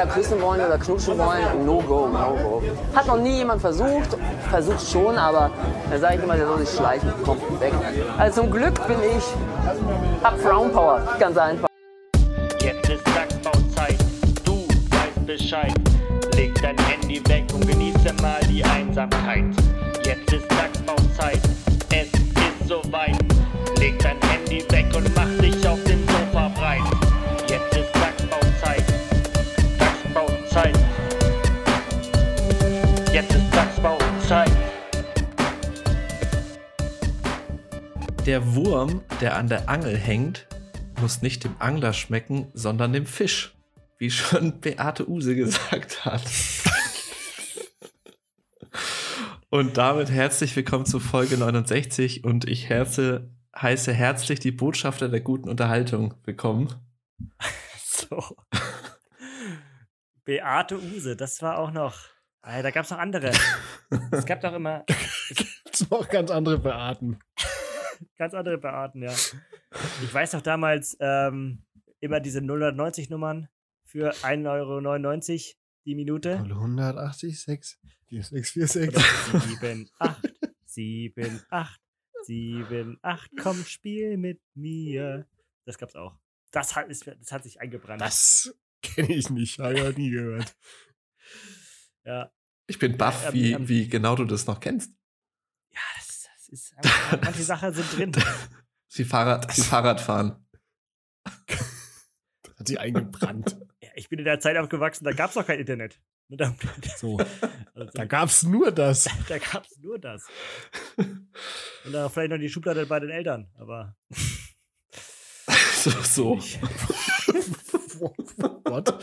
da küssen wollen oder knutschen wollen, no go, no go. Hat noch nie jemand versucht, versucht schon, aber dann sage ich immer, der soll sich schleichen, komm, weg. Also zum Glück bin ich, hab Frauenpower, ganz einfach. Jetzt ist Sackbauzeit, du weißt Bescheid. Leg dein Handy weg und genieße mal die Einsamkeit. Jetzt ist Sackbauzeit, es ist soweit. Leg dein Der Wurm, der an der Angel hängt, muss nicht dem Angler schmecken, sondern dem Fisch. Wie schon Beate Use gesagt hat. Und damit herzlich willkommen zu Folge 69 und ich herze, heiße herzlich die Botschafter der guten Unterhaltung willkommen. So. Beate Use, das war auch noch. Ah, da gab es noch andere. es gab doch immer Gibt's noch ganz andere Beaten. ganz andere Beaten, ja. Ich weiß noch damals ähm, immer diese 090 Nummern für 1,99 Euro die Minute. 180, 6, 646. Oder 7, 8, 7, 8, 7, 8, komm, spiel mit mir. Das gab's auch. Das hat, ist, das hat sich eingebrannt. Das kenne ich nicht, habe ich noch nie gehört. Ja, Ich bin baff, wie, wie genau du das noch kennst. ja das, das ist. einfach- Manche Sachen sind drin. Sie Fahrrad, sie Fahrradfahren. Hat sie eingebrannt. Ja, ich bin in der Zeit aufgewachsen, da gab's noch kein Internet. So, also, da gab's nur das. da gab's nur das. Und da vielleicht noch die Schublade bei den Eltern, aber. So, so. What?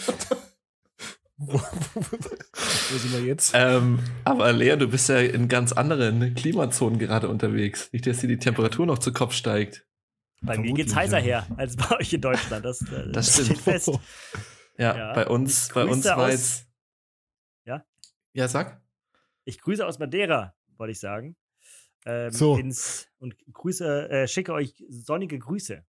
Wo, sind wir jetzt? Ähm, aber Lea, du bist ja in ganz anderen Klimazonen gerade unterwegs. Nicht, dass dir die Temperatur noch zu Kopf steigt. Bei mir geht's Vermutlich, heißer ja. her als bei euch in Deutschland. Das, äh, Das steht stimmt. fest. Ja, Ja. bei uns, bei uns war jetzt. Ja? Ja, sag. Ich grüße aus Madeira, wollte ich sagen. Ähm, So. Ins, und grüße, äh, schicke euch sonnige Grüße.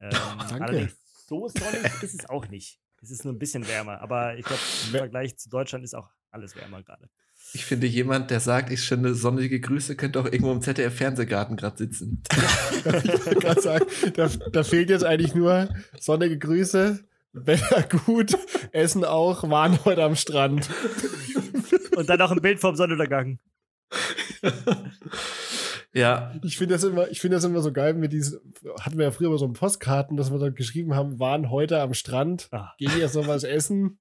Ähm, danke. Allerdings so sonnig ist es auch nicht. Es ist nur ein bisschen wärmer, aber ich glaube, im Vergleich zu Deutschland ist auch alles wärmer gerade. Ich finde, jemand, der sagt, ich schöne sonnige Grüße, könnte auch irgendwo im ZDF-Fernsehgarten gerade sitzen. ich wollte gerade sagen, da, da fehlt jetzt eigentlich nur sonnige Grüße, Wetter gut, Essen auch, waren heute am Strand. Und dann noch ein Bild vom Sonnenuntergang. ja, Ich finde das immer, ich finde das immer so geil, mit diesen, hatten wir ja früher immer so Postkarten, dass wir dann geschrieben haben, waren heute am Strand, Ah. gehen jetzt noch was essen.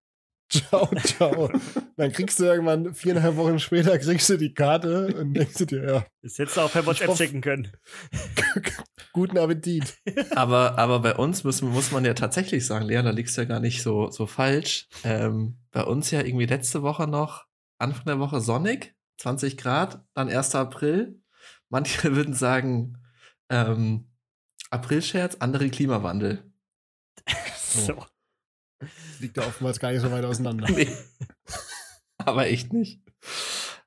Ciao, ciao. Dann kriegst du irgendwann viereinhalb Wochen später kriegst du die Karte und denkst du dir, ja, Das hättest du auch per WhatsApp schicken können. guten Appetit. aber, aber bei uns muss, muss man ja tatsächlich sagen, Lea, da liegst du ja gar nicht so, so falsch. Ähm, bei uns ja irgendwie letzte Woche noch, Anfang der Woche sonnig, 20 Grad, dann 1. April. Manche würden sagen, ähm, Aprilscherz, andere Klimawandel. So. Liegt da oftmals gar nicht so weit auseinander. Nee. aber echt nicht.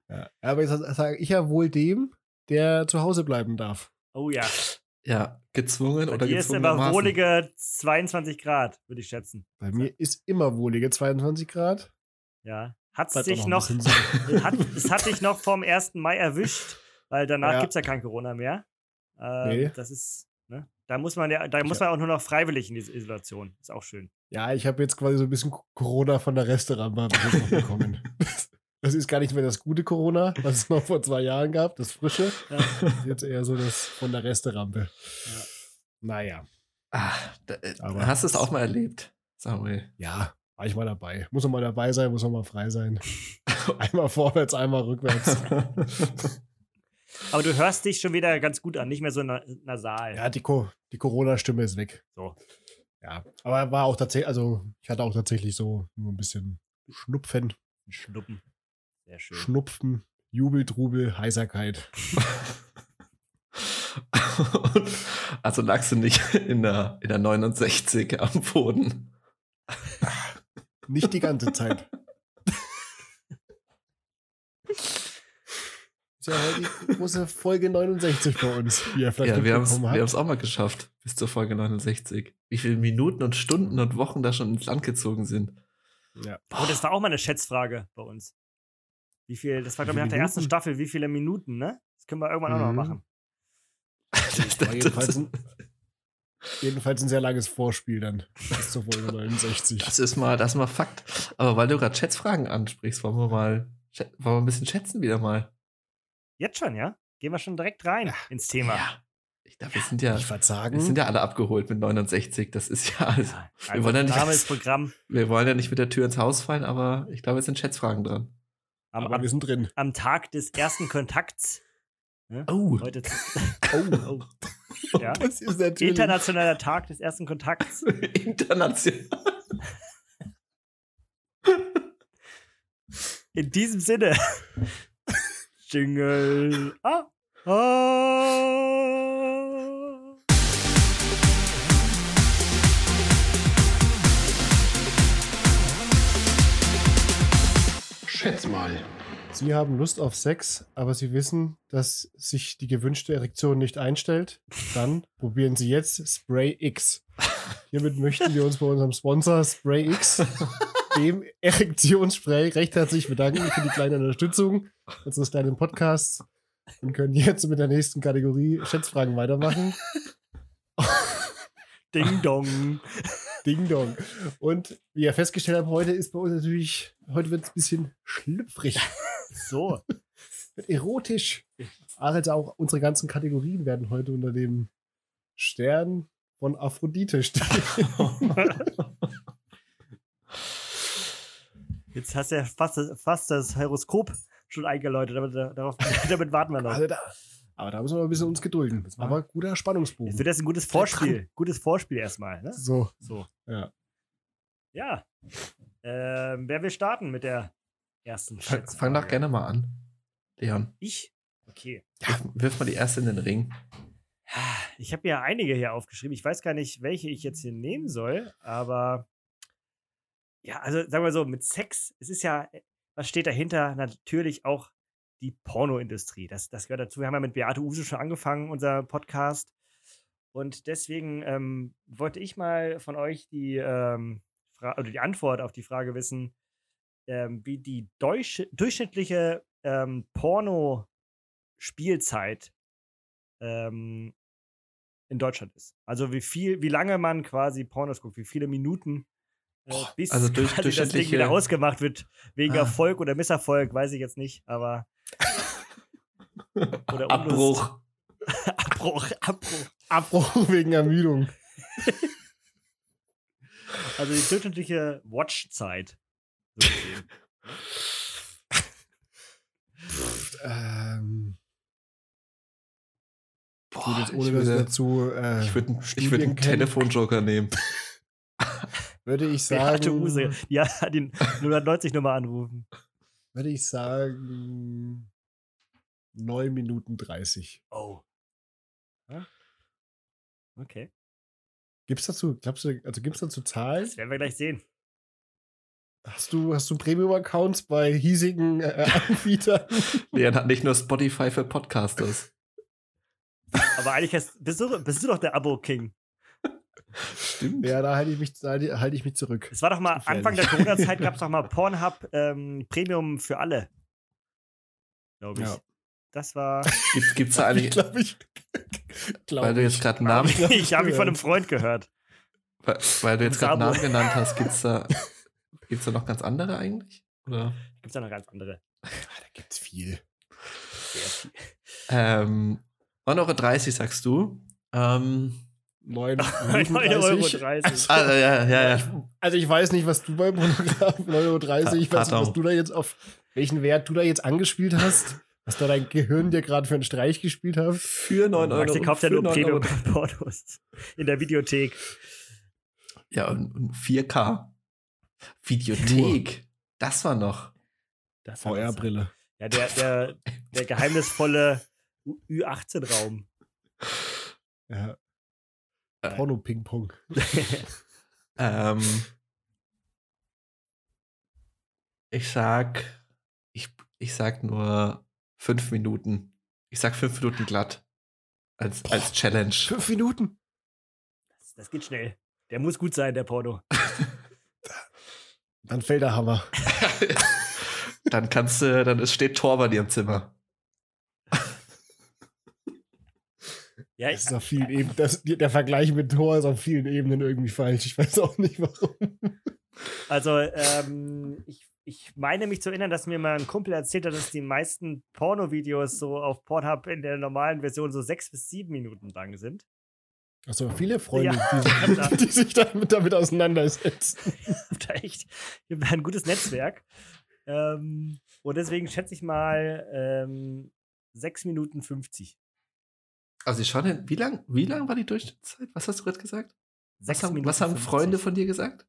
Ja. Aber jetzt sage ich ja wohl dem, der zu Hause bleiben darf. Oh ja. Ja, gezwungen Bei oder dir ist immer gezwungenermaßen. wohlige 22 Grad, würde ich schätzen. Bei mir ist immer wohlige 22 Grad. Ja. Hat es Bleibt dich noch, hat, es hat dich noch vom 1. Mai erwischt, weil danach Ja. gibt es ja kein Corona mehr. Ähm, Nee. Das ist? Da muss man ja, da muss man auch nur noch freiwillig in diese Isolation. Ist auch schön. Ja, ich habe jetzt quasi so ein bisschen Corona von der Resterampe bekommen. Das ist gar nicht mehr das gute Corona, was es noch vor zwei Jahren gab, das frische. Ja. Das ist jetzt eher so das von der Resterampe. Naja, Ah, da, äh, Aber- hast du es auch mal erlebt, Samuel? ja, war ich mal dabei. Muss man mal dabei sein, muss man mal frei sein. Einmal vorwärts, einmal rückwärts. Aber du hörst dich schon wieder ganz gut an, nicht mehr so na nasal. Ja, die, Co die Corona-Stimme ist weg. So. Ja, aber war auch tatsächlich, also ich hatte auch tatsächlich so nur ein bisschen Schnupfen, Schnuppen. Sehr schön. Schnupfen, Jubel, Trubel, Heiserkeit. also lagst du nicht in der, in der 69 am Boden. Nicht die ganze Zeit. Ist ja heute die große Folge 69 bei uns, wie ihr vielleicht Ja, wir haben es auch mal geschafft, bis zur Folge 69. Wie viele Minuten und Stunden und Wochen da schon ins Land gezogen sind. Ja. Oh, das war auch mal eine Schätzfrage bei uns. Wie viel, das war, glaube ich, nach der ersten? Staffel, wie viele Minuten, ne? Das können wir irgendwann auch noch Mhm. machen. Aber jedenfalls, ein, jedenfalls ein sehr langes Vorspiel dann. Bis zur Folge 69. Das ist mal, das ist mal Fakt. Aber weil du gerade Schätzfragen ansprichst, wollen wir mal, wollen wir ein bisschen schätzen wieder mal. Jetzt schon, ja? Gehen wir schon direkt rein ins Thema. Ja. Ich glaube, wir sind ja, Ich sagen, wir sind ja alle abgeholt mit 69. Das ist ja, also, Ja, wir wollen ja nicht, Programm. wir wollen ja nicht mit der Tür ins Haus fallen, aber ich glaube, es sind Schätzfragen dran. Am, aber wir sind drin. am Tag des ersten Kontakts. Ne? Oh, Heute Oh, oh. ja. das ist natürlich. Internationaler Tag des ersten Kontakts. international. In diesem Sinne. Jingle. Ah. Ah. Schätz mal. Sie haben Lust auf Sex, aber Sie wissen, dass sich die gewünschte Erektion nicht einstellt. Dann probieren Sie jetzt Spray X. Hiermit möchten wir uns bei unserem Sponsor Spray X, dem Erektionsspray, recht herzlich bedanken für die kleine Unterstützung unseres kleinen Podcasts und können jetzt mit der nächsten Kategorie Schätzfragen weitermachen. Ding Dong. Ding Dong. Und wie ihr festgestellt habt, heute ist bei uns natürlich, heute wird es ein bisschen schlüpfrig. So. wird erotisch. Also auch unsere ganzen Kategorien werden heute unter dem Stern von Aphrodite stehen. Jetzt hast du ja fast, das- fast das Horoskop schon eingeläutet. Damit, darauf, damit warten wir noch. Also da, aber da müssen wir ein bisschen uns gedulden. Aber guter Jetzt Spannungsbogen. wird das ein gutes Vorspiel. Gutes Vorspiel erstmal. Ne? So, So. ja. Ja. Ähm, wer will starten mit der ersten Fang, Schätzfrage? fang doch gerne mal an. Leon, Ich? Okay. wirf, wirf mal die erste in den Ring. Ich habe ja einige hier aufgeschrieben. Ich weiß gar nicht, welche ich jetzt hier nehmen soll, aber ja, also sagen wir so, mit Sex, es ist ja, was steht dahinter? Natürlich auch die Pornoindustrie. Das, das gehört dazu. Wir haben ja mit Beate Use schon angefangen, unser Podcast. Und deswegen ähm, wollte ich mal von euch die, ähm, oder die Antwort auf die Frage wissen, ähm, wie die deutsche, durchschnittliche ähm, Porno-Spielzeit ähm, in Deutschland ist. Also wie viel, wie lange man quasi Pornos guckt, wie viele Minuten, äh, bis also durch- quasi das Ding durchschnittliche- wieder ausgemacht wird. Wegen Ah. Erfolg oder Misserfolg, weiß ich jetzt nicht, aber Oder Unlust. Abbruch. Abbruch, Abbruch. Abbruch wegen Ermüdung. Also die durchschnittliche Watchzeit. So. Ähm, Boah, ich würde, dazu äh, ich würde, ich würde einen. Telefonjoker nehmen. Würde ich Beate sagen, Use. Ja, die 090 Nummer anrufen. würde ich sagen 9 Minuten 30. Oh. Ja? Okay. Gibt's dazu, glaubst du, also gibt's dazu Zahlen? Das werden wir gleich sehen. Hast du, hast du Premium-Accounts bei hiesigen äh, Anbietern? Leon hat nicht nur Spotify für Podcasters. Aber eigentlich hast, bist, du, bist du doch der Abo-King. Stimmt. ja, da halte ich mich, da halte halte ich mich zurück. Es war doch mal. Anfang der Corona-Zeit gab es doch mal Pornhub ähm, Premium für alle. Glaube ich. Ja. Das war. Gibt, gibt's da eigentlich, glaube ich. glaub weil du jetzt ich. gerade einen Namen, ich habe mich von einem Freund gehört. weil, weil du jetzt gerade. Namen genannt hast, gibt's da, gibt's da noch ganz andere eigentlich? Oder? Gibt es da noch ganz andere? Ah, Da gibt's viel. Sehr viel. Ähm, 9,30 Euro sagst du. Ähm, 9 9,30 Euro. Also, ja, ja, ja. also ich weiß nicht, was du beim Pornograf 9,30 Euro, ich weiß nicht, was du da jetzt auf, welchen Wert du da jetzt angespielt hast, was da dein Gehirn dir gerade für einen Streich gespielt hat. Für 9 Euro. Maxi kauft ja nur 9 Euro. Premium-Pornos in der Videothek. Ja, und, und 4K. Videothek. Das war noch. Das war das. VR-Brille. Ja, der, der, der geheimnisvolle Ü18-Raum. Ja. Äh. Porno-Ping-Pong. Ähm, ich sag, ich, ich sag nur fünf Minuten. Ich sag fünf Minuten glatt. Als, als Challenge. Fünf Minuten. Das, das geht schnell. Der muss gut sein, der Porno. Dann fällt der Hammer. dann kannst du, dann ist, steht Tor bei dir im Zimmer. Ja, Das ich, ist auf vielen Ebenen. Das, der Vergleich mit Tor ist auf vielen Ebenen irgendwie falsch. Ich weiß auch nicht warum. also ähm, ich, ich meine mich zu erinnern, dass mir mal ein Kumpel erzählt hat, dass die meisten Porno-Videos so auf Pornhub in der normalen Version so sechs bis sieben Minuten lang sind. Achso, viele Freunde, Ja. die, sich, die sich damit, damit auseinandersetzen. da echt habt da ein gutes Netzwerk. Ähm, und deswegen schätze ich mal ähm, 6 Minuten 50. Also ich denn, wie lang, wie lang war die Durchschnittszeit? Was hast du gerade gesagt? Was Sechs haben, was haben 50. Freunde von dir gesagt?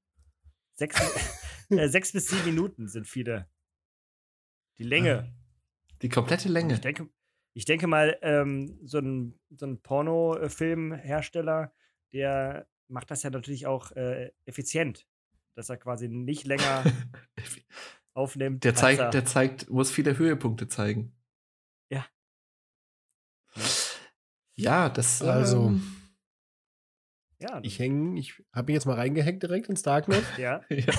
Sechs, äh, sechs bis sieben Minuten sind viele. Die Länge. Die komplette Länge. Ich denke, ich denke mal, ähm, so ein, so ein Pornofilmhersteller, der macht das ja natürlich auch äh, effizient. Dass er quasi nicht länger aufnimmt. Der er- zeigt, der zeigt, muss viele Höhepunkte zeigen. Ja. Ja, das. Also- ähm, ja, Ich hänge, ich habe jetzt mal reingehackt direkt ins Darknet. ja. ja.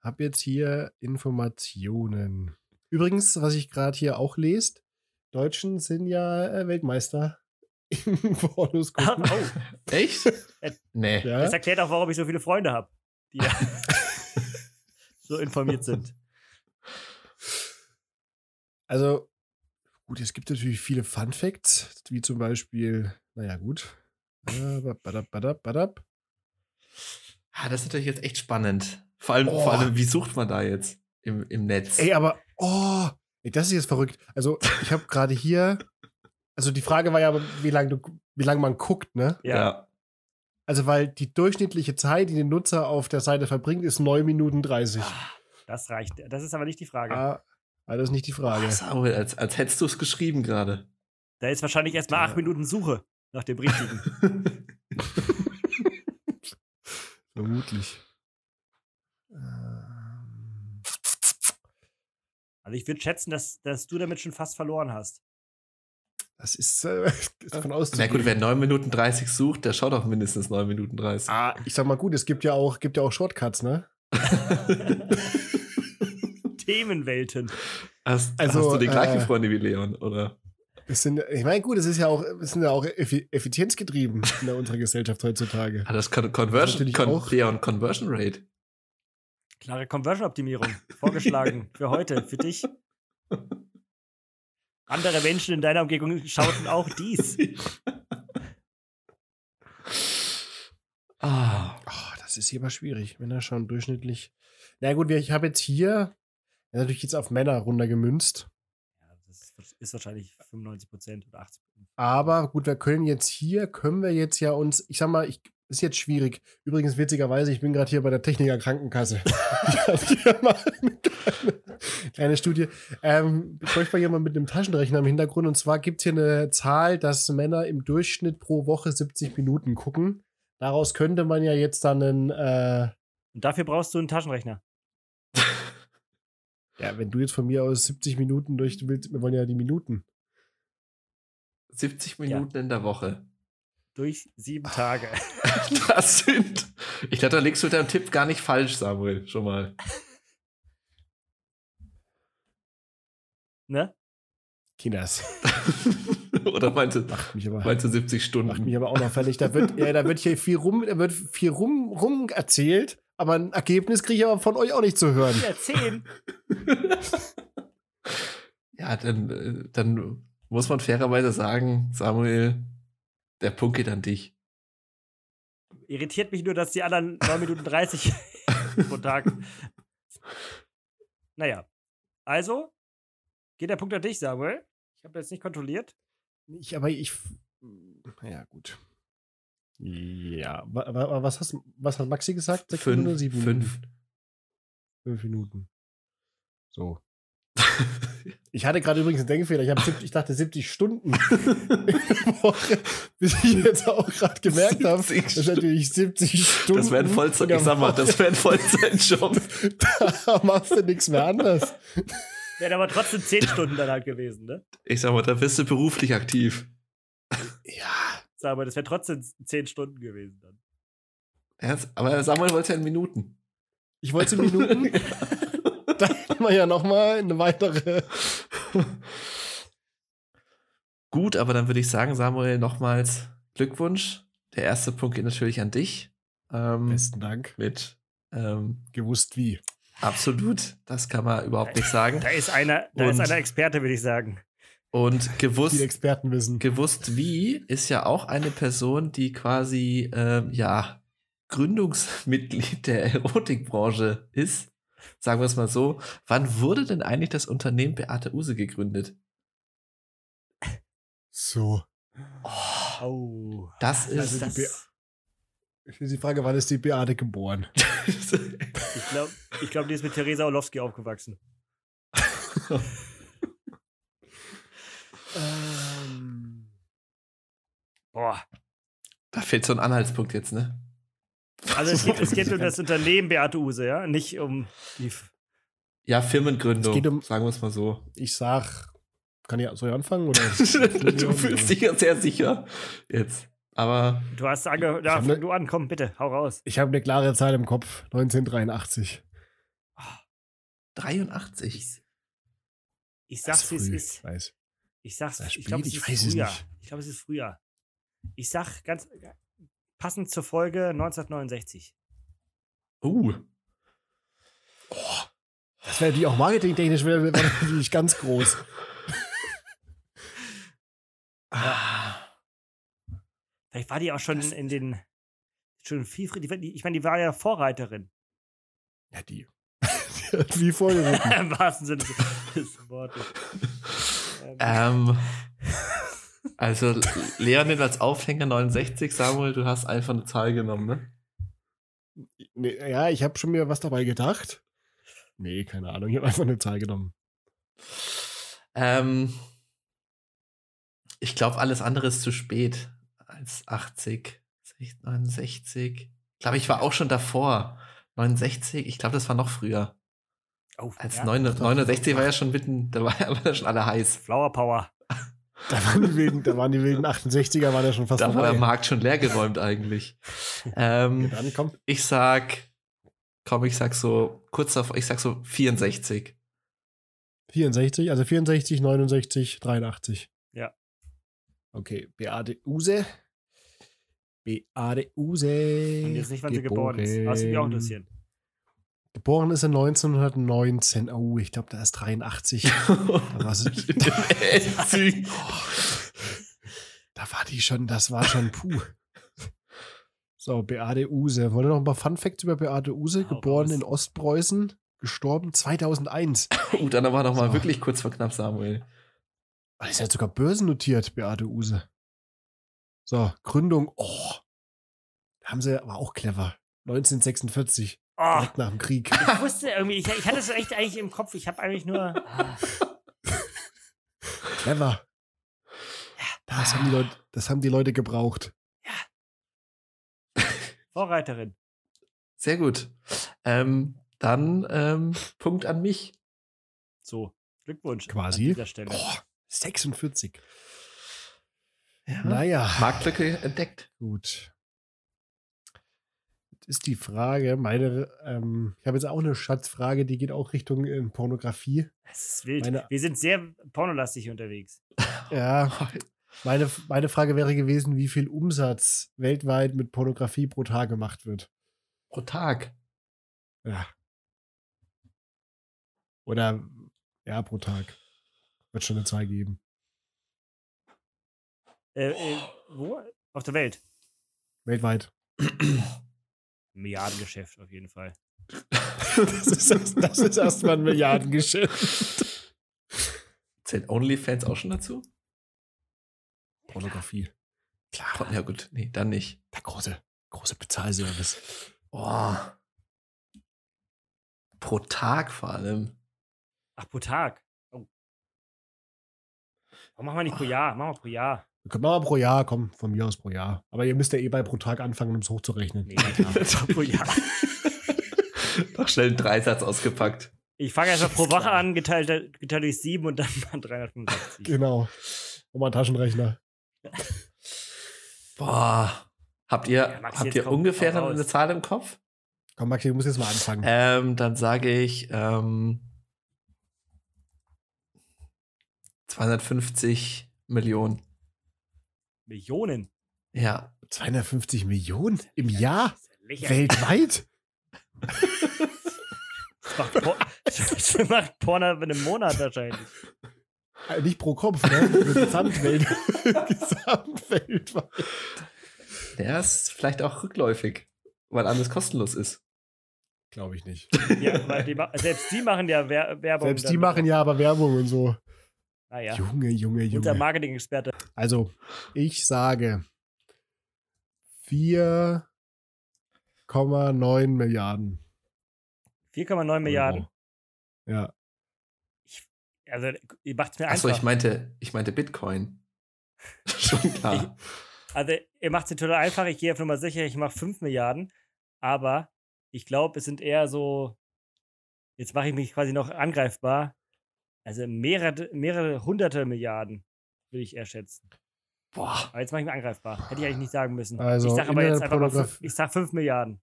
Habe jetzt hier Informationen. Übrigens, was ich gerade hier auch lest, Deutschen sind ja äh, Weltmeister im Pornos Oh, gucken. Echt? Äh, nee. Ja? Das erklärt auch, warum ich so viele Freunde habe, die ja so informiert sind. Also, gut, es gibt natürlich viele Fun Facts, wie zum Beispiel, naja, gut. Badab, badab, badab. Ah, das ist natürlich jetzt echt spannend. Vor allem, Oh. vor allem wie sucht man da jetzt im, im Netz? Ey, aber, oh, ey, das ist jetzt verrückt. Also, ich habe gerade hier, also die Frage war ja, wie lange wie lang man guckt, ne? Ja. Also, weil die durchschnittliche Zeit, die der Nutzer auf der Seite verbringt, ist 9 Minuten 30. Das reicht. Das ist aber nicht die Frage. Ah, ah, das ist nicht die Frage. Ah, Samuel, als, als hättest du es geschrieben gerade. Da ist wahrscheinlich erstmal acht Ja. Minuten Suche nach dem richtigen. Vermutlich. Ähm, Also ich würde schätzen, dass, dass du damit schon fast verloren hast. Das ist, äh, ist davon Na auszugehen. gut, wer 9 Minuten 30 sucht, der schaut auch mindestens 9 Minuten 30. Ah, ich sag mal gut, es gibt ja auch, gibt ja auch Shortcuts, ne? Themenwelten. Hast, Also, hast du die gleichen äh, Freunde wie Leon, oder? Das sind, ich meine, gut, es ist ja auch, es sind ja auch effi effizienzgetrieben in der- unserer Gesellschaft heutzutage. Ah, das Con Conversion, natürlich Con auch- Leon, Conversion Rate. Klare Conversion-Optimierung. Vorgeschlagen. für heute, für dich. Andere Menschen in deiner Umgebung schauten auch dies. Ah, Oh, das ist hier aber schwierig. Männer schauen durchschnittlich. Na gut, wir- ich habe jetzt hier ja, natürlich jetzt auf Männer runtergemünzt. Ja, das ist wahrscheinlich 95 Prozent oder 80% Aber gut, wir können jetzt hier, können wir jetzt ja uns, ich sag mal, ich, ist jetzt schwierig. Übrigens, witzigerweise, ich bin gerade hier bei der Techniker Krankenkasse. kleine Studie. Ähm, ich spreche mal jemand mit einem Taschenrechner im Hintergrund. Und zwar gibt es hier eine Zahl, dass Männer im Durchschnitt pro Woche 70 Minuten gucken. Daraus könnte man ja jetzt dann einen, äh, Und dafür brauchst du einen Taschenrechner. Ja, wenn du jetzt von mir aus 70 Minuten durch willst, wir wollen ja die Minuten. 70 Minuten in der Woche. Durch sieben Tage. Das sind. Ich glaube, da liegst du mit deinem Tipp gar nicht falsch, Samuel, schon mal. Ne? Kinders. Oder meinst du, Macht mich aber. meinst du 70 Macht Stunden? mich aber auch noch fertig. Da wird, ja, da wird hier viel rum, da wird viel rum, rum erzählt, aber ein Ergebnis kriege ich aber von euch auch nicht zu hören. Ja, zehn. Ja, dann, äh, dann muss man fairerweise sagen, Samuel, der Punkt geht an dich. Irritiert mich nur, dass die anderen 9 Minuten 30 pro Tag. Naja. Also, geht der Punkt an dich, Samuel. Ich habe jetzt nicht kontrolliert. Ich, aber ich. Ja, gut. Ja, wa, wa, was, hast, was hat Maxi gesagt? Sechs Minuten oder Fünf, sieben fünf. Minuten? Fünf Minuten. So. Ich hatte gerade übrigens einen Denkfehler. Ich, hab, sieb- ich dachte 70 Stunden in der Woche, bis ich jetzt auch gerade gemerkt habe, 70 das ist natürlich 70 Stunden. Das wäre ein Vollzeit, ich sag mal, das wäre ein Vollzeitjob. Da machst du nichts mehr anders. Wären aber trotzdem 10 Stunden dann halt gewesen, ne? Ich sag mal, da bist du beruflich aktiv. Mal, das wäre trotzdem 10 Stunden gewesen dann. Aber Samuel wollte ja in Minuten. Ich wollte Minuten. da hätten wir ja noch mal eine weitere. Gut, aber dann würde ich sagen, Samuel, nochmals Glückwunsch. Der erste Punkt geht natürlich an dich. Ähm, Besten Dank. mit ähm, Gewusst wie. absolut, das kann man überhaupt nicht sagen. Da ist einer, da ist einer Experte, würde ich sagen. Und Die gewusst, Experten wissen. gewusst wie ist ja auch eine Person, die quasi ähm, ja Gründungsmitglied der Erotikbranche ist. Sagen wir es mal so. Wann wurde denn eigentlich das Unternehmen Beate Use gegründet? So. Oh. Das Also ist das, die Ich will die Frage, wann ist die Beate geboren? ich glaube, ich glaub, die ist mit Theresa Orlowski aufgewachsen. ähm. Boah. da fehlt so ein Anhaltspunkt jetzt, ne? Also es geht, es geht um das Unternehmen Beate Use, ja? Nicht um die. F- Ja, Firmengründung. Es geht um- sagen wir es mal so. Ich sag, kann ich, soll ich anfangen? Oder? du fühlst dich ja sehr sicher jetzt. Aber Du hast ange da, hab ne- fang du an, komm, bitte, hau raus. Ich habe eine klare Zahl im Kopf. 1983. 83. Ich Das sag's, wie es ist. Ich weiß. Ich sag's, Das ich glaube, es ist ich früher. Ich glaube, es ist früher. Ich sag ganz passend zur Folge 1969. Uh. Das wäre die auch marketingtechnisch wäre wär natürlich ganz groß. Ah. Vielleicht war die auch schon in den schon viel Ich meine, die war ja Vorreiterin. Ja, die. die hat wie vorgeritten. Im wahrsten Sinne des Wortes. Ähm, Ähm, also Leon nimmt als Aufhänger 69, Samuel, du hast einfach eine Zahl genommen, ne? Nee, ja, ich habe schon mir was dabei gedacht. Nee, keine Ahnung. Ich habe einfach eine Zahl genommen. Ähm, ich glaube, alles andere ist zu spät als 80, 60, 69. Ich glaube, ich war auch schon davor. 69, ich glaube, das war noch früher. Oh, Als ja. 9, 69 war ja schon mitten, da war waren ja schon alle heiß. Flower Power. Da waren die wilden, da waren die wilden 68er, waren ja schon fast Da war vorbei. der Markt schon leergeräumt eigentlich. ähm, Dann komm. ich sag, komm, ich sag so, kurz davor, ich sag so 64. 64, also 64, 69, 83. Ja. Okay, Beate Use. Beate Use. Und jetzt nicht, wann sie geboren ist. Das würde mich auch interessieren. Geboren ist er 1919. Oh, ich glaube, da ist 83. Da war, Endzügen. da war die schon, das war schon puh. So, Beate Use. Wollen wir noch ein paar Fun Facts über Beate Use? Hau Geboren in Ostpreußen, gestorben 2001. Uh, dann war noch mal So. wirklich kurz vor knapp, Samuel. Ah, Die ist ja sogar börsennotiert, Beate Use. So, Gründung. Oh. Haben sie, aber auch clever. 1946, Oh, direkt nach dem Krieg. ich wusste irgendwie, ich, ich hatte es echt eigentlich im Kopf. Ich habe eigentlich nur. Ah, Clever. Das haben die Leute, das haben die Leute gebraucht. Vorreiterin. Sehr gut. Ähm, dann ähm, Punkt an mich. So, Glückwunsch. Quasi. An dieser Stelle. Oh, 46. Ja. Naja, Marktlücke entdeckt. gut. Ist die Frage, meine, ähm, ich habe jetzt auch eine Schatzfrage, die geht auch Richtung äh, Pornografie. Das ist wild. Meine- Wir sind sehr pornolastig unterwegs. Ja, meine, meine Frage wäre gewesen, wie viel Umsatz weltweit mit Pornografie pro Tag gemacht wird. Pro Tag. Ja. Oder, ja, pro Tag. Wird schon eine Zahl geben. Äh, äh, wo? Auf der Welt. Weltweit. Milliardengeschäft auf jeden Fall. Das ist, das ist erstmal ein Milliardengeschäft. Zählt OnlyFans auch schon dazu? Pornografie. Klar. Ja gut, nee, dann nicht. Der große, große Bezahlservice. Oh. Pro Tag vor allem. Ach, pro Tag. Oh. Warum machen wir nicht pro Jahr? Machen wir pro Jahr. Wir können mal pro Jahr, komm, von mir aus pro Jahr. Aber ihr müsst ja eh bei pro Tag anfangen, um es hochzurechnen. Nee, pro Jahr. Doch schnell einen Dreisatz ausgepackt. Ich fange einfach pro Woche an, geteilt, geteilt durch sieben und dann mal 365. Genau. Und mal einen Taschenrechner. Boah. Habt ihr, Ja, Maxi, habt ihr komm, ungefähr eine Zahl im Kopf? Komm, Maxi, du musst jetzt mal anfangen. Ähm, dann sage ich ähm, 250 Millionen. Millionen. Ja. 250 Millionen im Jahr? Ja. Weltweit? Das macht, Por das macht Porno in einem Monat wahrscheinlich. Äh, Nicht pro Kopf, ne? Gesamtwelt. Gesamtweltweit. Der ist vielleicht auch rückläufig, weil alles kostenlos ist. Glaube ich nicht. Ja, weil die, selbst die machen ja Wer Werbung. Selbst die machen ja aber Werbung und so. Naja, Junge, Junge, unser Junge. Marketing-Experte. Also, ich sage 4,9 Milliarden. 4,9 Milliarden. Euro. Ja. Also, ihr macht es mir Achso, einfach. ich meinte, ich meinte Bitcoin. Schon klar. Also, ihr macht es mir total einfach. Ich gehe auf Nummer sicher, ich mache 5 Milliarden. Aber ich glaube, es sind eher so. Jetzt mache ich mich quasi noch angreifbar. Also mehrere, mehrere hunderte Milliarden, würde ich eher schätzen. Boah. Aber jetzt mache ich mich angreifbar. Hätte ich eigentlich nicht sagen müssen. Also, ich sage aber jetzt einfach mal, fünf- ich sag 5 Milliarden.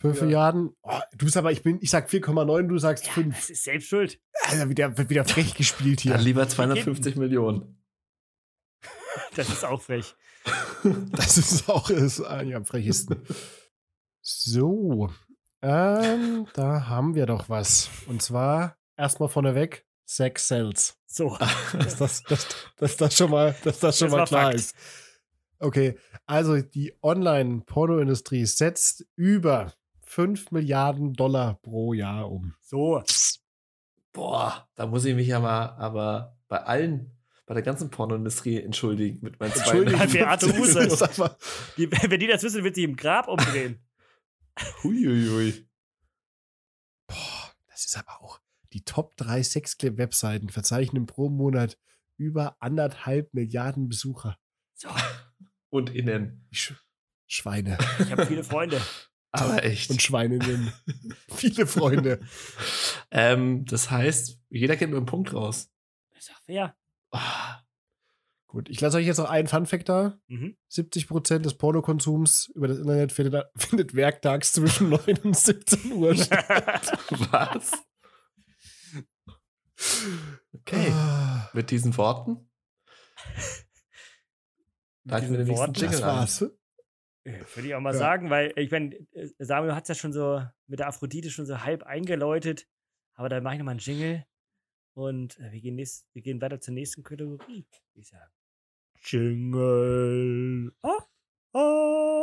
5 Ja. Milliarden. Oh, du bist aber, ich bin, ich sag 4,9, du sagst Ja, 5. das ist selbst schuld. Alter, wieder, wird wieder frech gespielt hier. Dann lieber 250 Millionen. Das ist auch frech. Das ist auch ist eigentlich am frechesten. So. Ähm, da haben wir doch was. Und zwar erstmal vorneweg Sex Cells. So. Dass das, dass, dass das schon mal, dass das schon Das mal klar Fakt. ist. Okay, also die Online-Pornoindustrie setzt über 5 Milliarden Dollar pro Jahr um. So. Boah, da muss ich mich ja mal aber bei allen, bei der ganzen Pornoindustrie entschuldigen mit meinen Entschuldigung, aber- Die, wenn die das wissen, wird sie im Grab umdrehen. Huiuiui. Boah, das ist aber auch. Die Top 3 Sexclip-Webseiten verzeichnen pro Monat über anderthalb Milliarden Besucher. So. Und innen. Sch Schweine Ich habe viele Freunde. Aber echt. und Schweininnen. Viele Freunde. ähm, das heißt, jeder geht mit einem Punkt raus. Ist doch fair. Ah, Gut, ich lasse euch jetzt noch einen Fun-Fact da. Mhm. 70% des Pornokonsums über das Internet findet, findet werktags zwischen 9 und 17 Uhr statt. was? Okay. Ah, Mit diesen Worten den nächsten Worten. Das ein. war's. Äh, Würde ich auch mal Ja. sagen, weil ich meine, äh, Samuel hat es ja schon so mit der Aphrodite schon so halb eingeläutet. Aber dann mache ich nochmal einen Jingle. Und äh, wir, gehen nächst, wir gehen weiter zur nächsten Kategorie, würde ich sagen. Jingle. Ah, ah.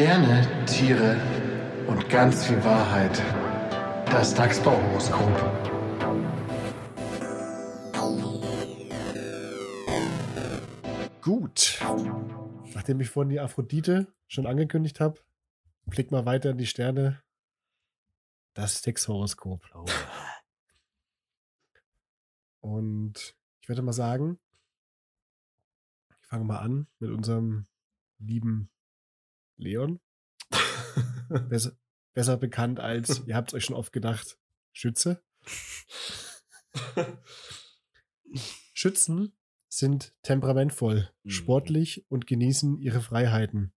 Sterne, Tiere und ganz viel Wahrheit. Das Dachsbauhoroskop. Gut. Nachdem ich vorhin die Aphrodite schon angekündigt habe, blick mal weiter in die Sterne. Das Sexhoroskop. Und ich werde mal sagen, ich fange mal an mit unserem lieben Leon. Besser, besser bekannt als, ihr habt es euch schon oft gedacht, Schütze. Schützen sind temperamentvoll, Mhm. sportlich und genießen ihre Freiheiten.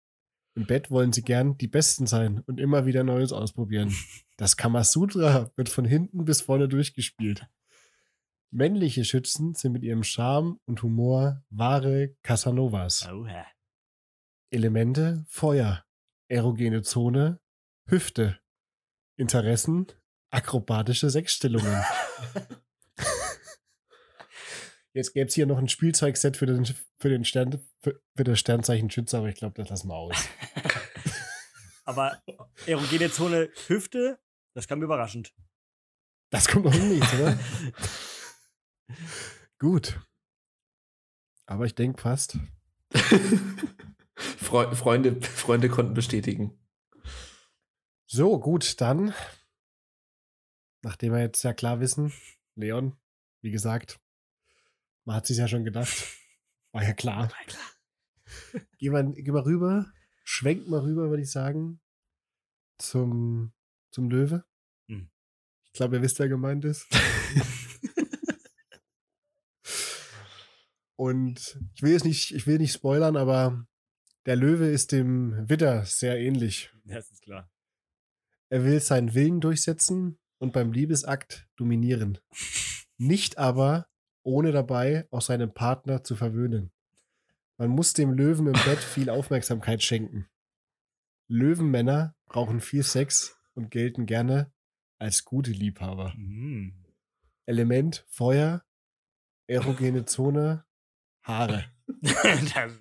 Im Bett wollen sie gern die Besten sein und immer wieder Neues ausprobieren. Das Kamasutra wird von hinten bis vorne durchgespielt. Männliche Schützen sind mit ihrem Charme und Humor wahre Casanovas. Oha. Elemente Feuer, erogene Zone, Hüfte, Interessen, akrobatische Sechsstellungen. Jetzt gäbe es hier noch ein Spielzeugset für den, für den Stern, für, für das Sternzeichen Schütze, aber ich glaube, das lassen wir aus. Aber erogene Zone Hüfte, das kam überraschend. Das kommt noch nicht, oder? Gut. Aber ich denke fast. Freu Freunde, Freunde konnten bestätigen. So, gut, dann. Nachdem wir jetzt ja klar wissen, Leon, wie gesagt, man hat sich ja schon gedacht. War ja klar. Geh mal, geh mal rüber, schwenk mal rüber, würde ich sagen, zum, zum Löwe. Hm. Ich glaube, ihr wisst, wer gemeint ist. Und ich will jetzt nicht, ich will nicht spoilern, aber der Löwe ist dem Widder sehr ähnlich. Das ist klar. Er will seinen Willen durchsetzen und beim Liebesakt dominieren. Nicht aber, ohne dabei auch seinen Partner zu verwöhnen. Man muss dem Löwen im Bett viel Aufmerksamkeit schenken. Löwenmänner brauchen viel Sex und gelten gerne als gute Liebhaber. Mm. Element Feuer, erogene Zone, Haare. Das-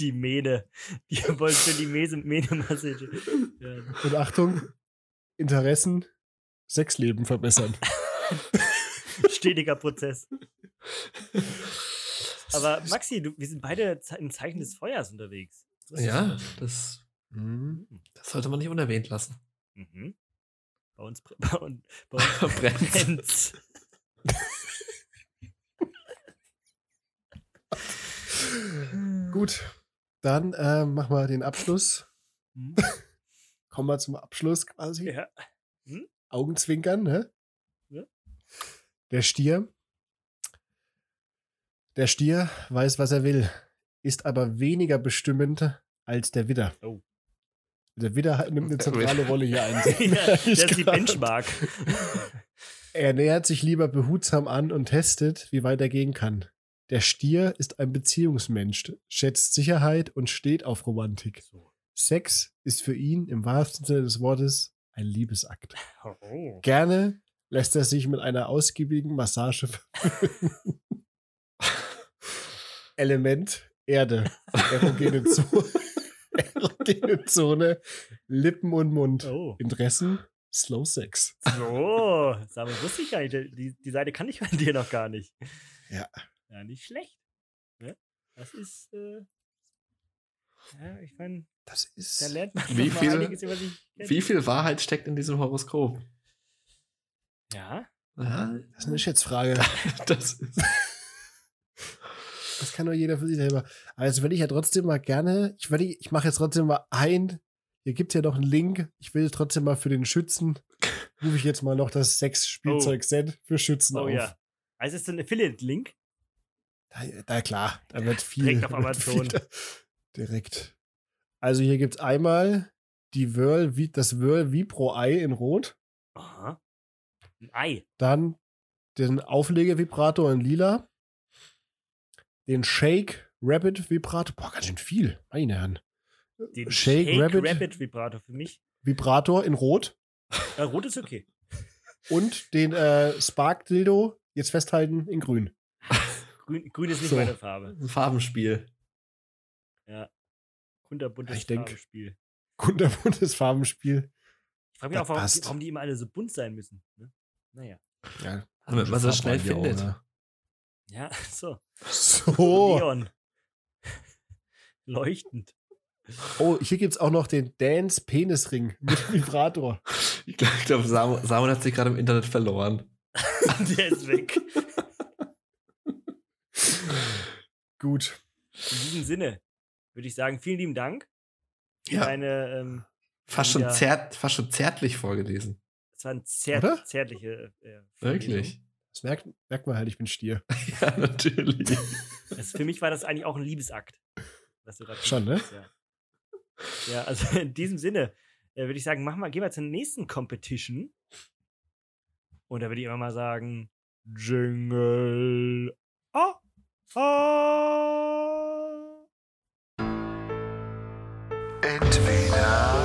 die Mähne. Die wollen für die Mähne, Mähne-Massage. Ja. Und Achtung, Interessen, Sexleben verbessern. Stetiger Prozess. Aber Maxi, du, wir sind beide im Zeichen des Feuers unterwegs. Ja, das, Hm. das sollte man nicht unerwähnt lassen. Mhm. Bei uns, bei uns, bei uns brennt's. Gut, dann äh, machen wir den Abschluss. Hm? Kommen wir zum Abschluss quasi. Ja. Augenzwinkern, ne? Ja. Der Stier. Der Stier weiß, was er will, ist aber weniger bestimmend als der Widder. Oh. Der Widder nimmt eine zentrale. Rolle hier ein. ja, das ist die. Benchmark. Er nähert sich lieber behutsam an und testet, wie weit er gehen kann. Der Stier ist ein Beziehungsmensch, schätzt Sicherheit und steht auf Romantik. Sex ist für ihn im wahrsten Sinne des Wortes ein Liebesakt. Oh. Gerne lässt er sich mit einer ausgiebigen Massage. Element Erde, erogene Zone, erogene Zone, Lippen und Mund. Oh. Interessen Slow Sex. So, mal, wusste ich gar nicht. Die, die Seite kann ich von dir noch gar nicht. Ja. Ja, nicht schlecht. Ne? Das ist, äh, ja, ich meine, Das ist da lernt man Wie viel- einiges über sich. Wie viel Wahrheit steckt in diesem Horoskop? Ja, Ja, Das ist eine Schätzfrage. das ist. Das kann nur jeder für sich selber. Also will ich ja trotzdem mal gerne, ich, will, ich mache jetzt trotzdem mal ein, hier gibt es ja noch einen Link, ich will trotzdem mal für den Schützen, rufe ich jetzt mal noch das Sex-Spielzeug-Set für Schützen oh auf. ja. Also ist das ein Affiliate-Link? Da, da klar, da wird viel. Direkt auf da wird Amazon. viel- direkt. Also hier gibt es einmal die Whirl, das Whirl Vibro Ei in Rot, Aha. Ein Ei. dann den Auflegevibrator in Lila, den Shake Rabbit Vibrator, boah, ganz schön viel, meine Herren. Den Shake Rabbit. Rabbit Vibrator für mich. Vibrator in Rot Äh, rot ist okay. und den äh, Spark Dildo, jetzt festhalten, in Grün. Grün, grün ist nicht So. meine Farbe. Ein Farbenspiel. Kunterbuntes Ich denk- Farbenspiel. Kunterbuntes Farbenspiel. Ich frage mich Das auch, warum, passt. warum die immer alle so bunt sein müssen. Ne? Naja. Ja, Damit man so schnell findet. auch, ne? Ja, so. So. Neon. Leuchtend. Oh, hier gibt es auch noch den Dance Penisring mit Vibrator. Ich glaube, glaub, Samuel, Samuel hat sich gerade im Internet verloren. Der ist weg. Gut. In diesem Sinne würde ich sagen, vielen lieben Dank für Ja. deine, ähm, Fast schon, Ja. zärt, fast schon zärtlich vorgelesen. es waren sehr Oder? zärtliche. Äh, Wirklich. Das merkt, merkt man halt, ich bin Stier. Ja, natürlich. Also für mich war das eigentlich auch ein Liebesakt. Was du Schon, ne? hast, Ja. ja, also in diesem Sinne äh, würde ich sagen, mach mal, gehen wir zur nächsten Competition. Und da würde ich immer mal sagen, Jingle. Ah, ah. Entweder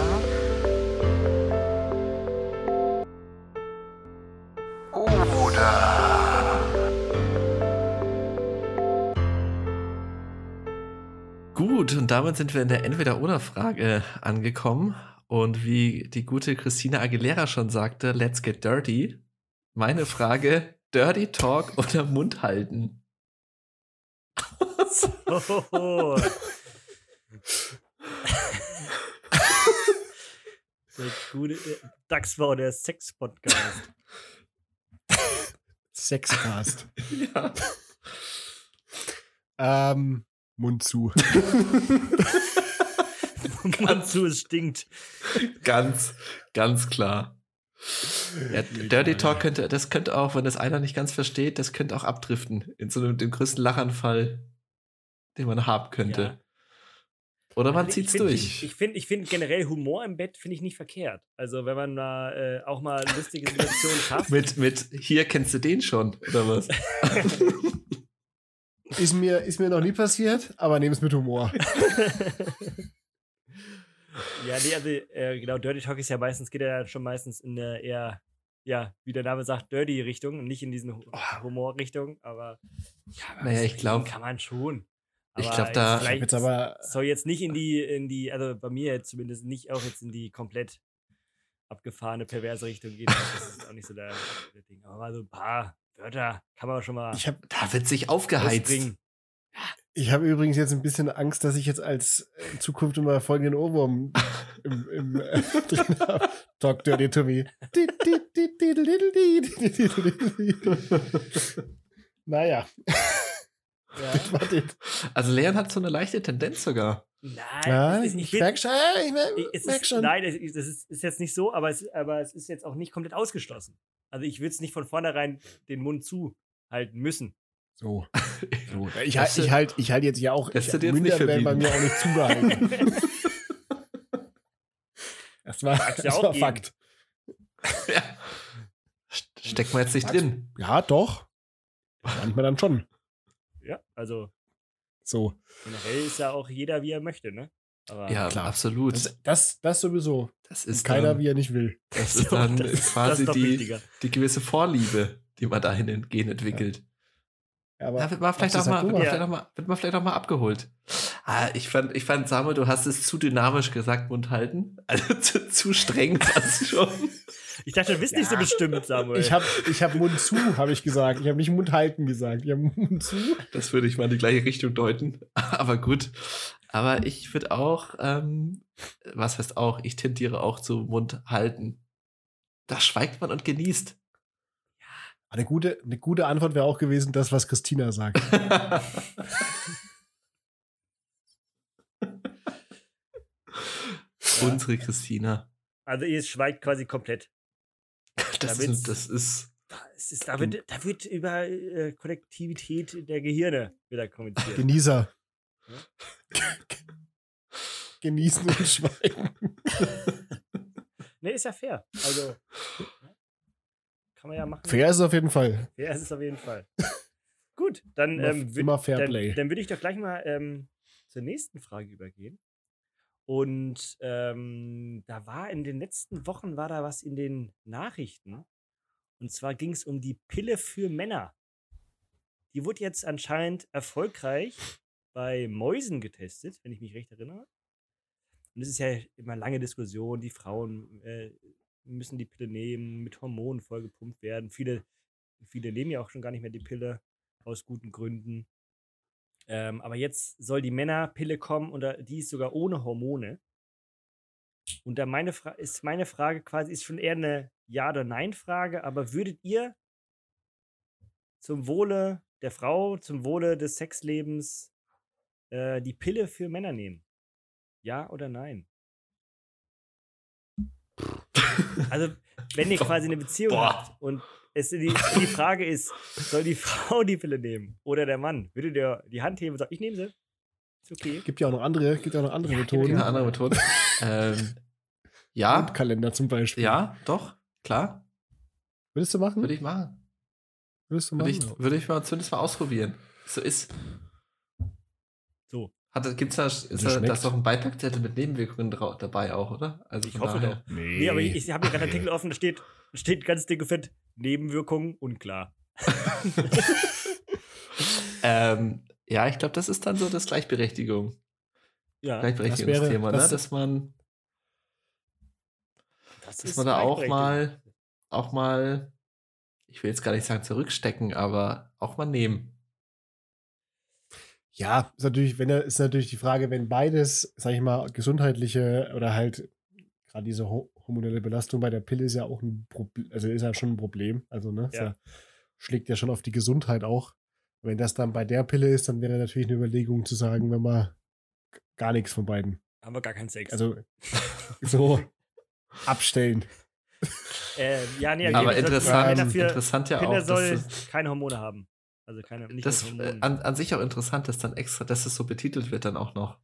oder. Gut, und damit sind wir in der Entweder-Oder-Frage angekommen. Und wie die gute Christina Aguilera schon sagte, let's get dirty. Meine Frage, Dirty Talk oder Mund halten? So. Der gute äh, Dachsbau, der Sex-Podcast. Sexcast. Ja. ähm, Mund zu. Mann zu, es stinkt. Ganz, ganz klar. Ja, Dirty Talk könnte, das könnte auch, wenn das einer nicht ganz versteht, das könnte auch abdriften in so einem dem größten Lachanfall, den man haben könnte. Ja. Oder man Also zieht's ich find, durch. Ich, ich finde ich find generell Humor im Bett finde ich nicht verkehrt. Also wenn man mal äh, auch mal lustige Situationen schafft. mit, mit hier kennst du den schon, oder was? Ist mir, ist mir noch nie passiert, aber nehme es mit Humor. ja, nee, also äh, genau, Dirty Talk ist ja meistens, geht ja schon meistens in eine eher, ja, wie der Name sagt, Dirty Richtung und nicht in diesen Hu- Humor-Richtung, aber ja, Naja, ich reden glaub- kann man schon. Ich Aber glaub, da- jetzt vielleicht Jetzt aber soll jetzt nicht in die, in die, also bei mir jetzt zumindest nicht auch jetzt in die komplett abgefahrene, perverse Richtung gehen. Das ist auch nicht so der, der Ding. Aber mal so ein paar Wörter kann man schon mal ich habe Da wird sich aufgeheizt. ausbringen. ich hab übrigens jetzt ein bisschen Angst, dass ich jetzt als äh, in Zukunft immer folgenden Ohrwurm im, im äh, drin habe. Talk dirty to me. naja, Ja. das das. Also Leon hat so eine leichte Tendenz sogar. Nein, Ja, es ist, ich will- merk schon, ich mer- ich- es merk ist, schon. Nein, es ist, es ist, ist jetzt nicht so, aber es, aber es ist jetzt auch nicht komplett ausgeschlossen. Also ich würde es nicht von vornherein den Mund zuhalten müssen. So. so. Ich, Das halt, ich, halt, ich halt jetzt ja auch. Das Ich, wird jetzt nicht Münder werden bei mir auch nicht zugehalten. Das war, ja das auch war. Fakt. Ja. Steckt man jetzt nicht drin. Ja, doch. Manchmal dann schon. Ja, also So. generell ist ja auch jeder, wie er möchte, ne? Aber Ja, klar. absolut. Das, das, das sowieso. Das ist keiner, dann, wie er nicht will. das ist dann das das quasi ist noch die, wichtiger. die gewisse Vorliebe, die man dahin entgehen entwickelt. Aber Ja, wird man vielleicht, hast auch mal, halt wird, man Ja. vielleicht auch mal, wird man vielleicht auch mal abgeholt. Ah, ich, fand, ich fand, Samuel, du hast es zu dynamisch gesagt, Mund halten. Also zu, zu streng fast schon. Ich dachte, du bist nicht so bestimmt, Samuel. Ich habe ich hab Mund zu, habe ich gesagt. Ich habe nicht Mund halten gesagt. Ich habe Mund zu. Das würde ich mal in die gleiche Richtung deuten. Aber gut. Aber ich würde auch, ähm, was heißt auch, ich tendiere auch zu Mund halten. Da schweigt man und genießt. Eine gute, eine gute Antwort wäre auch gewesen, das, was Christina sagt. Unsere Christina. also ihr schweigt quasi komplett. Das Damit's- ist, das ist. Es ist, da, wird, da wird über äh, Kollektivität der Gehirne wieder kommuniziert. Genießer. Genießen und schweigen. ne, ist ja fair. Also? Kann man ja machen. Fair ist es auf jeden Fall. Fair ist es auf jeden Fall. Gut, dann, ähm, immer dann, dann würde ich doch gleich mal ähm, zur nächsten Frage übergehen. Und ähm, da war in den letzten Wochen war da was in den Nachrichten. Und zwar ging es um die Pille für Männer. Die wurde jetzt anscheinend erfolgreich bei Mäusen getestet, wenn ich mich recht erinnere. Und es ist ja immer lange Diskussion, die Frauen äh, müssen die Pille nehmen, mit Hormonen vollgepumpt werden. Viele, viele nehmen ja auch schon gar nicht mehr die Pille aus guten Gründen. Ähm, aber jetzt soll die Männerpille kommen und die ist sogar ohne Hormone. Und da meine Fra ist meine Frage quasi, ist schon eher eine Ja- oder Nein-Frage, aber würdet ihr zum Wohle der Frau, zum Wohle des Sexlebens äh, die Pille für Männer nehmen? Ja oder nein? Also, wenn ihr quasi eine Beziehung Boah. habt und es die, die Frage ist, soll die Frau die Pille nehmen oder der Mann? Würdet ihr die Hand heben und sagen, ich nehme sie? Ist okay. Gibt ja auch noch andere, gibt ja auch noch andere Methoden. Eine andere Methode. ähm, ja, Kalender zum Beispiel. ja, doch, klar. Würdest du machen? Würde ich machen. Würdest du Würde machen? ich, würde ich mal zumindest mal ausprobieren. So ist. Hat, gibt's da, ist Das da, ist doch ein Beipackzettel mit Nebenwirkungen dabei auch, oder? Also Ich hoffe daher. doch. Nee, aber ich, ich habe hier gerade einen. Artikel offen, da steht, steht ganz dick und fett, Nebenwirkungen unklar. Ähm, ja, ich glaube, das ist dann so das Gleichberechtigung. Ja, Gleichberechtigungsthema, das- ne? Dass man, das dass man da auch mal, auch mal, ich will jetzt gar nicht sagen zurückstecken, aber auch mal nehmen. Ja, ist natürlich, wenn er, ist natürlich die Frage, wenn beides, sag ich mal, gesundheitliche oder halt gerade diese ho hormonelle Belastung bei der Pille ist ja auch ein Problem, also ist ja schon ein Problem. Also, ne, Ja. ja, schlägt ja schon auf die Gesundheit auch. Wenn das dann bei der Pille ist, dann wäre natürlich eine Überlegung zu sagen, wenn man gar nichts von beiden. Haben wir gar keinen Sex. Also so abstellen. äh, ja, nee, Aber interessant, Männer für interessant ja Kinder auch, soll keine Hormone haben. Also keine, nicht das äh, an, an sich auch interessant, dass dann extra, dass es so betitelt wird dann auch noch.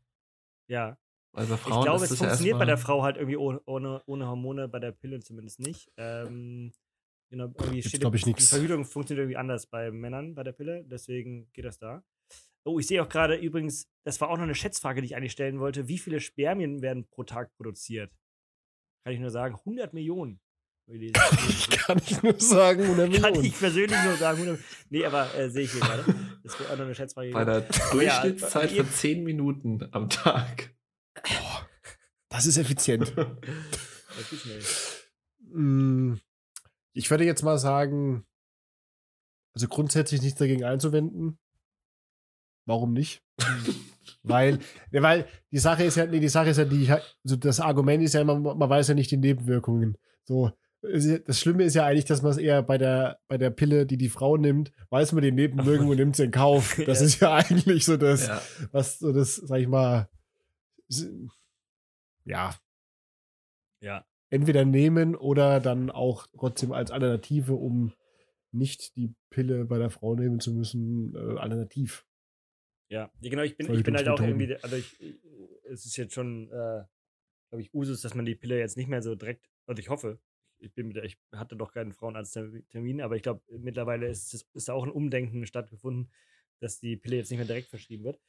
ja. Weil bei Ich Frauen glaube, ist es es ja funktioniert bei der Frau halt irgendwie ohne, ohne, ohne Hormone, bei der Pille zumindest nicht. Ähm, genau, irgendwie steht glaub ich, die nix. Verhütung funktioniert irgendwie anders bei Männern bei der Pille, deswegen geht das da. Oh, ich sehe auch gerade übrigens, das war auch noch eine Schätzfrage, die ich eigentlich stellen wollte. Wie viele Spermien werden pro Tag produziert? Kann ich nur sagen, 100 Millionen. Ich. Kann ich nur sagen, 100 Kann Millionen. ich persönlich nur sagen, 100 Nee, aber äh, sehe ich hier gerade. Das wäre auch noch eine Schätzfrage. bei der ja, Durchschnittszeit ihr- von 10 Minuten am Tag. Das ist effizient. Das ist. Mm, Ich würde jetzt mal sagen, also grundsätzlich nichts dagegen einzuwenden. Warum nicht? weil, ja, weil die Sache ist ja, nee, die Sache ist ja, die, also das Argument ist ja immer, man weiß ja nicht die Nebenwirkungen. So, das Schlimme ist ja eigentlich, dass man es eher bei der, bei der Pille, die die Frau nimmt, weiß man die Nebenwirkungen und nimmt sie in Kauf. Das Ja. ist ja eigentlich so das, Ja. was so das, sag ich mal, ja, Ja. entweder nehmen oder dann auch trotzdem als Alternative, um nicht die Pille bei der Frau nehmen zu müssen, äh, alternativ. Ja, genau, ich bin, ich bin halt auch irgendwie, also ich, es ist jetzt schon, äh, glaube ich, Usus, dass man die Pille jetzt nicht mehr so direkt, also ich hoffe, ich bin mit ich hatte doch keinen Frauenarzttermin, aber ich glaube, mittlerweile ist da auch ein Umdenken stattgefunden, dass die Pille jetzt nicht mehr direkt verschrieben wird,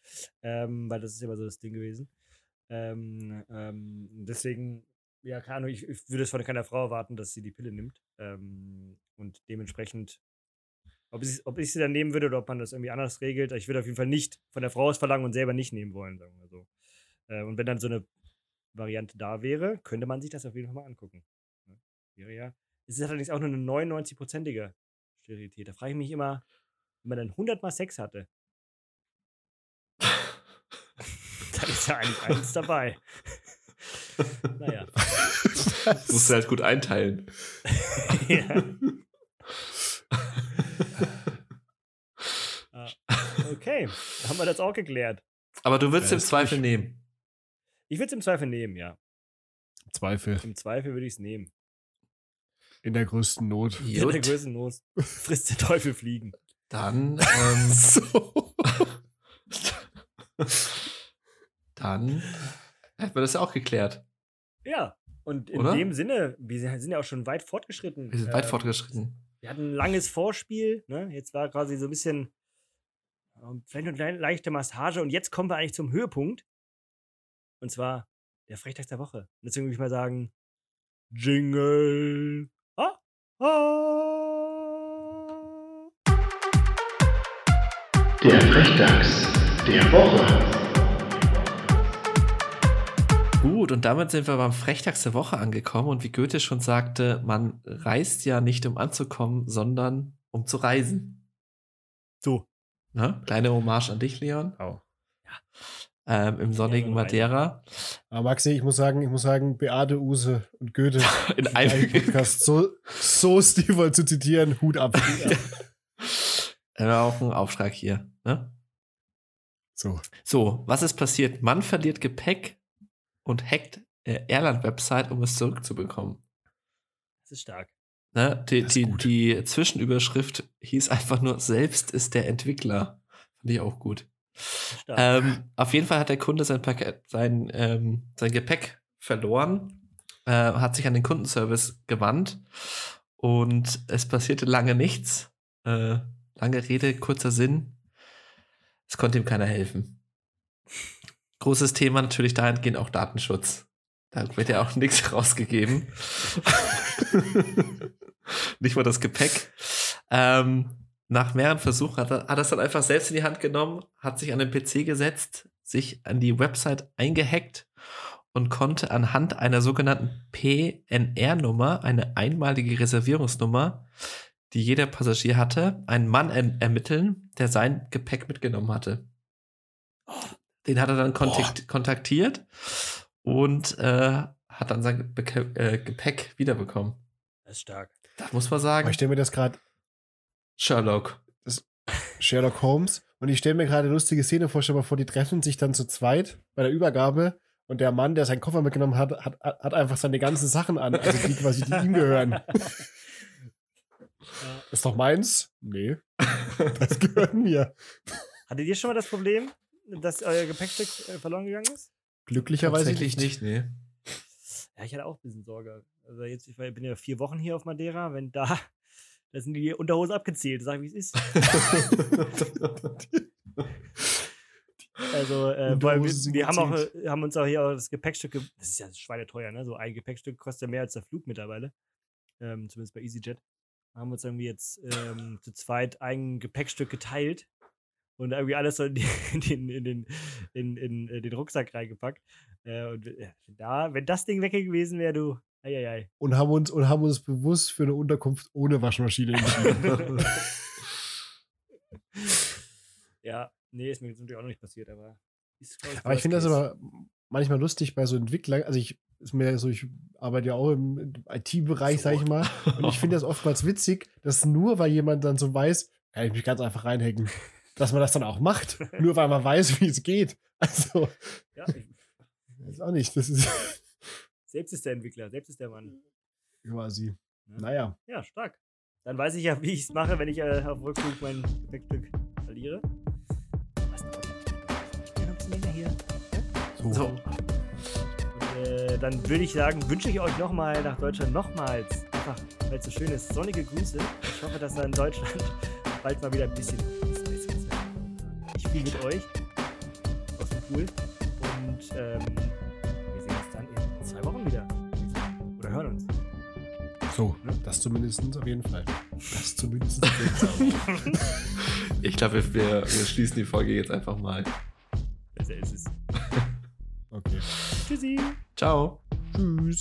ähm, weil das ist immer so das Ding gewesen. Ähm, ähm, deswegen, ja, keine Ahnung, ich, ich würde es von keiner Frau erwarten, dass sie die Pille nimmt. Ähm, und dementsprechend, ob ich, ob ich sie dann nehmen würde oder ob man das irgendwie anders regelt, ich würde auf jeden Fall nicht von der Frau aus verlangen und selber nicht nehmen wollen, sagen wir so. Äh, und wenn dann so eine Variante da wäre, könnte man sich das auf jeden Fall mal angucken. Wäre ja. Es ist allerdings auch nur eine 99-prozentige Sterilität. Da frage ich mich immer, wenn man dann 100 mal Sex hatte, dann ist ja eigentlich eins dabei. naja. Musst du halt gut einteilen. ja. Ah, Okay, haben wir das auch geklärt. Aber du würdest Ja, im Zweifel gut. nehmen. Ich würde es im Zweifel nehmen, ja. Zweifel. Im Zweifel würde ich es nehmen. In der größten Not. In der größten Not frisst der Teufel fliegen. Dann, ähm, So. dann hätten wir das ja auch geklärt. Ja, und in Oder? dem Sinne, wir sind ja auch schon weit fortgeschritten. Wir sind weit Ähm, fortgeschritten. Wir hatten ein langes Vorspiel, ne? Jetzt war quasi so ein bisschen ähm, vielleicht eine leichte Massage und jetzt kommen wir eigentlich zum Höhepunkt. Und zwar der Frechtag der Woche. Und deswegen würde ich mal sagen, Jingle. Ah. Der Frechdachs der Woche. Gut, und damit sind wir beim Frechtags der Woche angekommen. Und wie Goethe schon sagte, man reist ja nicht, um anzukommen, sondern um zu reisen. So. Ne? Kleine Hommage an dich, Leon. Au. Ähm, Im sonnigen Ja, Madeira. Aber Maxi, ich muss sagen, ich muss sagen, Beate, Use und Goethe In einem Podcast so, so stilvoll zu zitieren, Hut ab. auch ein Auftrag hier. Ne? So. So, was ist passiert? Man verliert Gepäck und hackt äh, Airline-Website, um es zurückzubekommen. Das ist stark. Ne? Die, ist die, die Zwischenüberschrift hieß einfach nur, selbst ist der Entwickler. Fand ich auch gut. Ähm, auf jeden Fall hat der Kunde sein, Paket, sein, ähm, sein Gepäck verloren, äh, hat sich an den Kundenservice gewandt und es passierte lange nichts. Äh, lange Rede, kurzer Sinn. Es konnte ihm keiner helfen. Großes Thema natürlich dahingehend auch Datenschutz. Da wird ja auch nichts rausgegeben. Nicht mal das Gepäck. Ähm, nach mehreren Versuchen hat er, hat er es dann einfach selbst in die Hand genommen, hat sich an den PC gesetzt, sich an die Website eingehackt und konnte anhand einer sogenannten PNR-Nummer, eine einmalige Reservierungsnummer, die jeder Passagier hatte, einen Mann er ermitteln, der sein Gepäck mitgenommen hatte. Den hat er dann kontakt kontaktiert und äh, hat dann sein Beke äh, Gepäck wiederbekommen. Das ist stark. Da muss man Aber sagen, ich stelle mir das gerade Sherlock. Sherlock Holmes und ich stelle mir gerade eine lustige Szene vor, stell mal vor, die treffen sich dann zu zweit bei der Übergabe Und der Mann, der seinen Koffer mitgenommen hat, hat, hat einfach seine ganzen Sachen an, also die quasi, die ihm gehören. Ist doch meins? Nee. Das gehört mir. Hattet ihr schon mal das Problem, dass euer Gepäckstück äh, verloren gegangen ist? Glücklicherweise Tatsächlich nicht, nee. Ja, ich hatte auch ein bisschen Sorge. Also jetzt, ich bin ja vier Wochen hier auf Madeira, wenn da, da sind die Unterhosen abgezählt, sag wie es ist. Also, äh, weil wir, wir haben, auch, äh, haben uns auch hier auch das Gepäckstück, ge- das ist ja schweineteuer, ne? So ein Gepäckstück kostet ja mehr als der Flug mittlerweile. Ähm, zumindest bei EasyJet. Haben wir uns irgendwie jetzt ähm, zu zweit ein Gepäckstück geteilt und irgendwie alles so in, die, in, den, in, den, in, in, äh, den Rucksack reingepackt. Äh, und äh, da, wenn das Ding weg gewesen wäre, du, eieiei. Und haben uns, und haben uns bewusst für eine Unterkunft ohne Waschmaschine entschieden. Ja, nee, ist mir jetzt natürlich auch noch nicht passiert, aber. Aber ich finde das aber manchmal lustig bei so Entwicklern. Also ich ist mir so, ich arbeite ja auch im IT-Bereich, sag ich mal. Und ich finde das oftmals witzig, dass nur weil jemand dann so weiß, kann ich mich ganz einfach reinhacken, dass man das dann auch macht. nur weil man weiß, wie es geht. Also. Ja, ich, weiß auch nicht. Das ist selbst ist der Entwickler, selbst ist der Mann. quasi. Ja. Naja. Ja, stark. Dann weiß ich ja, wie ich es mache, wenn ich äh, auf Rückflug mein Gepäckstück verliere. Was denn? Hier. So. Und, äh, dann würde ich sagen, wünsche ich euch nochmal nach Deutschland nochmals, einfach weil es so schön ist, sonnige Grüße. Ich hoffe, dass da in Deutschland bald mal wieder ein bisschen. Ich spiele mit euch aus dem Pool und ähm, zwei Wochen wieder. Oder hören uns. So, das zumindest auf jeden Fall. Das zumindest auf jeden Fall. Ich glaube, wir, wir, wir schließen die Folge jetzt einfach mal. Besser ist es. Okay. Tschüssi. Ciao. Tschüss.